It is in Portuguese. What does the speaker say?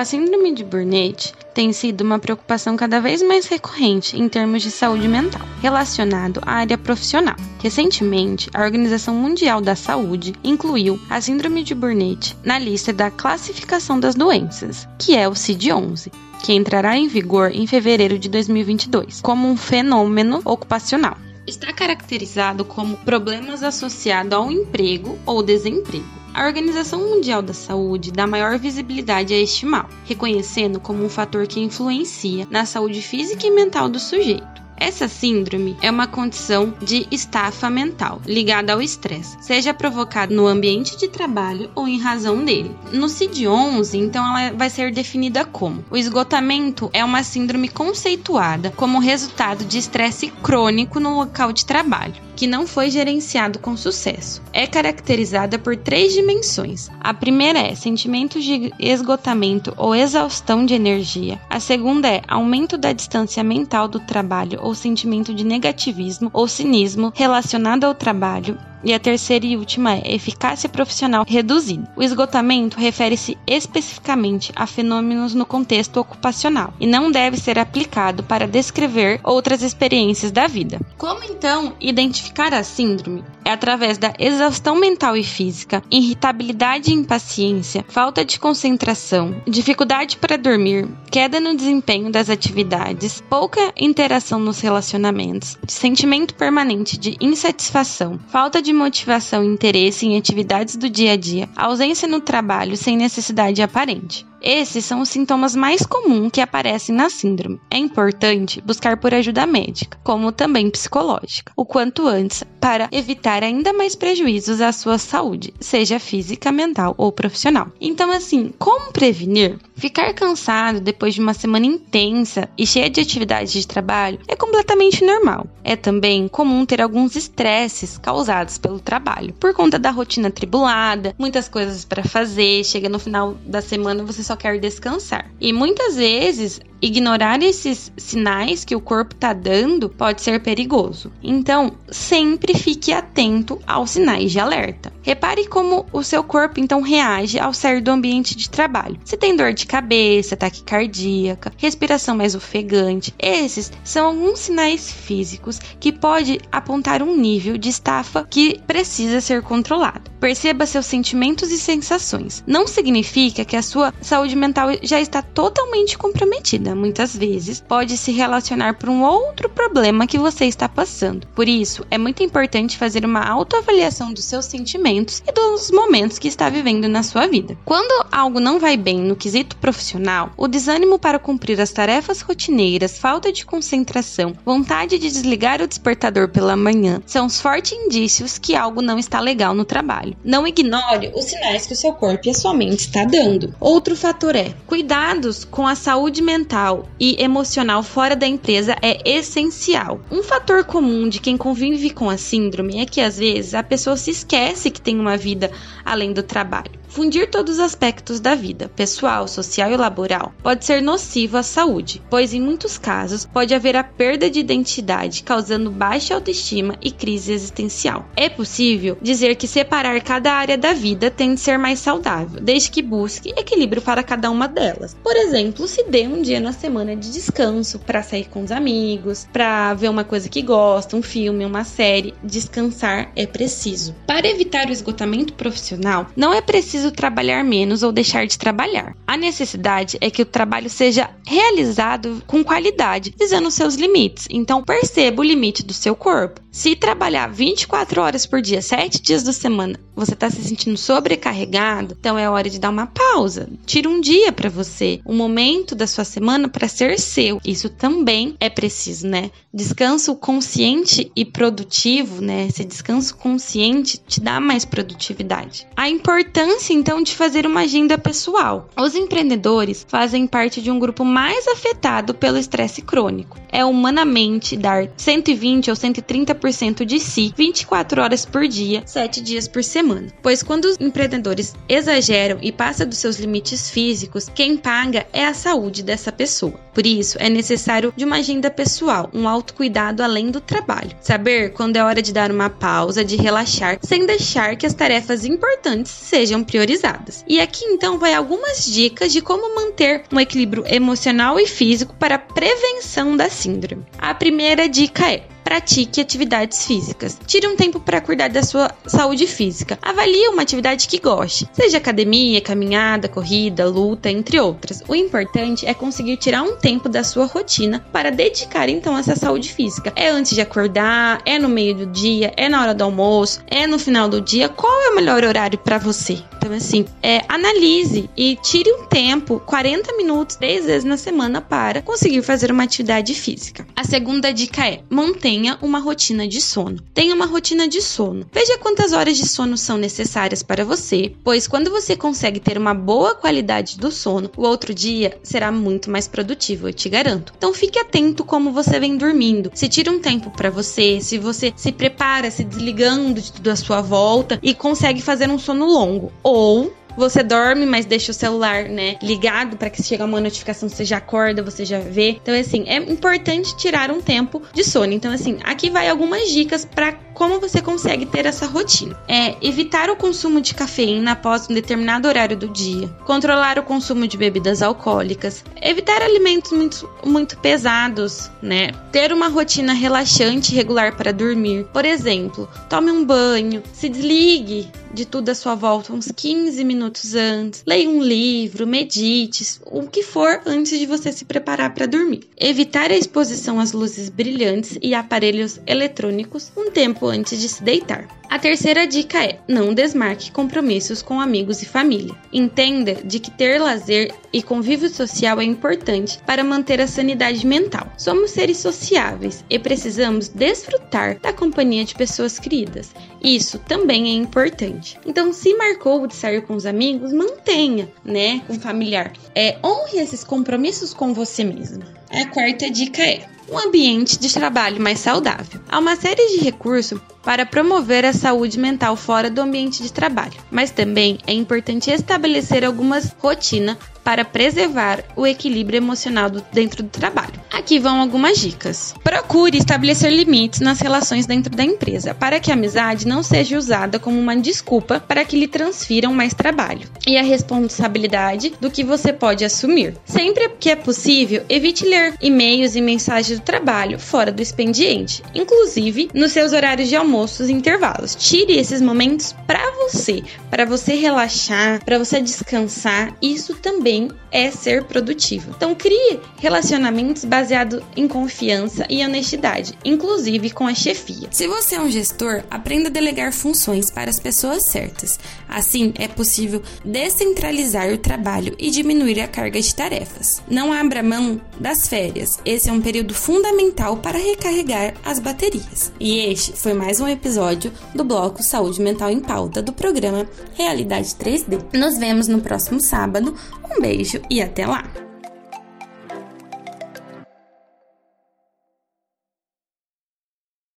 A síndrome de Burnet tem sido uma preocupação cada vez mais recorrente em termos de saúde mental, relacionado à área profissional. Recentemente, a Organização Mundial da Saúde incluiu a síndrome de Burnet na lista da classificação das doenças, que é o CID-11, que entrará em vigor em fevereiro de 2022, como um fenômeno ocupacional. Está caracterizado como problemas associados ao emprego ou desemprego a Organização Mundial da Saúde dá maior visibilidade a este mal, reconhecendo como um fator que influencia na saúde física e mental do sujeito. Essa síndrome é uma condição de estafa mental ligada ao estresse, seja provocado no ambiente de trabalho ou em razão dele. No CID-11, então, ela vai ser definida como: o esgotamento é uma síndrome conceituada como resultado de estresse crônico no local de trabalho, que não foi gerenciado com sucesso. É caracterizada por três dimensões. A primeira é sentimento de esgotamento ou exaustão de energia. A segunda é aumento da distância mental do trabalho ou sentimento de negativismo ou cinismo relacionado ao trabalho e a terceira e última é eficácia profissional reduzida. O esgotamento refere-se especificamente a fenômenos no contexto ocupacional e não deve ser aplicado para descrever outras experiências da vida. Como então identificar a síndrome? É através da exaustão mental e física, irritabilidade e impaciência, falta de concentração, dificuldade para dormir, queda no desempenho das atividades, pouca interação nos relacionamentos, sentimento permanente de insatisfação, falta de de motivação e interesse em atividades do dia a dia, ausência no trabalho sem necessidade aparente. Esses são os sintomas mais comuns que aparecem na síndrome. É importante buscar por ajuda médica, como também psicológica, o quanto antes, para evitar ainda mais prejuízos à sua saúde, seja física, mental ou profissional. Então, assim, como prevenir? Ficar cansado depois de uma semana intensa e cheia de atividades de trabalho é completamente normal. É também comum ter alguns estresses causados pelo trabalho, por conta da rotina atribulada, muitas coisas para fazer, chega no final da semana você só quer descansar. E muitas vezes ignorar esses sinais que o corpo está dando pode ser perigoso. Então, sempre fique atento aos sinais de alerta. Repare como o seu corpo então reage ao sair do ambiente de trabalho. Se tem dor de cabeça, ataque cardíaca, respiração mais ofegante, esses são alguns sinais físicos que pode apontar um nível de estafa que precisa ser controlado. Perceba seus sentimentos e sensações. Não significa que a sua saúde mental já está totalmente comprometida muitas vezes, pode se relacionar por um outro problema que você está passando. Por isso, é muito importante fazer uma autoavaliação dos seus sentimentos e dos momentos que está vivendo na sua vida. Quando algo não vai bem no quesito profissional, o desânimo para cumprir as tarefas rotineiras, falta de concentração, vontade de desligar o despertador pela manhã são os fortes indícios que algo não está legal no trabalho. Não ignore os sinais que o seu corpo e a sua mente está dando. Outro fator é cuidados com a saúde mental mental e emocional fora da empresa é essencial. Um fator comum de quem convive com a síndrome é que às vezes a pessoa se esquece que tem uma vida além do trabalho. Fundir todos os aspectos da vida, pessoal, social e laboral, pode ser nocivo à saúde, pois em muitos casos pode haver a perda de identidade, causando baixa autoestima e crise existencial. É possível dizer que separar cada área da vida tem de ser mais saudável, desde que busque equilíbrio para cada uma delas. Por exemplo, se dê um dia na semana de descanso para sair com os amigos, para ver uma coisa que gosta, um filme, uma série. Descansar é preciso. Para evitar o esgotamento profissional, não é preciso preciso trabalhar menos ou deixar de trabalhar. A necessidade é que o trabalho seja realizado com qualidade, visando seus limites. Então, perceba o limite do seu corpo. Se trabalhar 24 horas por dia, 7 dias da semana, você está se sentindo sobrecarregado, então é hora de dar uma pausa. Tira um dia para você, um momento da sua semana para ser seu. Isso também é preciso, né? Descanso consciente e produtivo, né? Esse descanso consciente te dá mais produtividade. A importância então de fazer uma agenda pessoal. Os empreendedores fazem parte de um grupo mais afetado pelo estresse crônico. É humanamente dar 120 ou 130 100% de si 24 horas por dia, 7 dias por semana. Pois quando os empreendedores exageram e passam dos seus limites físicos, quem paga é a saúde dessa pessoa. Por isso, é necessário de uma agenda pessoal, um autocuidado além do trabalho. Saber quando é hora de dar uma pausa, de relaxar, sem deixar que as tarefas importantes sejam priorizadas. E aqui então vai algumas dicas de como manter um equilíbrio emocional e físico para a prevenção da síndrome. A primeira dica é pratique atividades físicas. Tire um tempo para cuidar da sua saúde física. Avalie uma atividade que goste, seja academia, caminhada, corrida, luta, entre outras. O importante é conseguir tirar um tempo da sua rotina para dedicar então essa saúde física. É antes de acordar, é no meio do dia, é na hora do almoço, é no final do dia. Qual é o melhor horário para você? Então assim, é, analise e tire um tempo, 40 minutos, 10 vezes na semana para conseguir fazer uma atividade física. A segunda dica é mantenha tenha uma rotina de sono. Tenha uma rotina de sono. Veja quantas horas de sono são necessárias para você, pois quando você consegue ter uma boa qualidade do sono, o outro dia será muito mais produtivo, eu te garanto. Então fique atento como você vem dormindo. Se tira um tempo para você, se você se prepara se desligando de tudo à sua volta e consegue fazer um sono longo, ou você dorme, mas deixa o celular, né, ligado para que se chegar uma notificação você já acorda, você já vê. Então, assim, é importante tirar um tempo de sono. Então, assim, aqui vai algumas dicas para como você consegue ter essa rotina. É evitar o consumo de cafeína após um determinado horário do dia, controlar o consumo de bebidas alcoólicas, evitar alimentos muito, muito pesados, né? Ter uma rotina relaxante e regular para dormir. Por exemplo, tome um banho, se desligue de tudo à sua volta uns 15 minutos antes, leia um livro, medite, o que for antes de você se preparar para dormir. Evitar a exposição às luzes brilhantes e aparelhos eletrônicos um tempo antes de se deitar. A terceira dica é: não desmarque compromissos com amigos e família. Entenda de que ter lazer e convívio social é importante para manter a sanidade mental. Somos seres sociáveis e precisamos desfrutar da companhia de pessoas queridas. Isso também é importante. Então, se marcou de sair com os amigos, mantenha, né, com o familiar. É, honre esses compromissos com você mesmo. A quarta dica é: um ambiente de trabalho mais saudável. Há uma série de recursos para promover a saúde mental fora do ambiente de trabalho, mas também é importante estabelecer algumas rotinas para preservar o equilíbrio emocional do, dentro do trabalho. Aqui vão algumas dicas. Procure estabelecer limites nas relações dentro da empresa, para que a amizade não seja usada como uma desculpa para que lhe transfiram mais trabalho e a responsabilidade do que você pode assumir. Sempre que é possível, evite ler e-mails e mensagens do trabalho fora do expediente, inclusive nos seus horários de almoços e intervalos. Tire esses momentos para você, para você relaxar, para você descansar. Isso também é ser produtivo. Então crie relacionamentos baseados em confiança e honestidade, inclusive com a chefia. Se você é um gestor, aprenda a delegar funções para as pessoas certas. Assim, é possível descentralizar o trabalho e diminuir a carga de tarefas. Não abra mão das férias. Esse é um período fundamental para recarregar as baterias. E este foi mais um episódio do bloco Saúde Mental em Pauta do programa Realidade 3D. Nos vemos no próximo sábado. Beijo e até lá!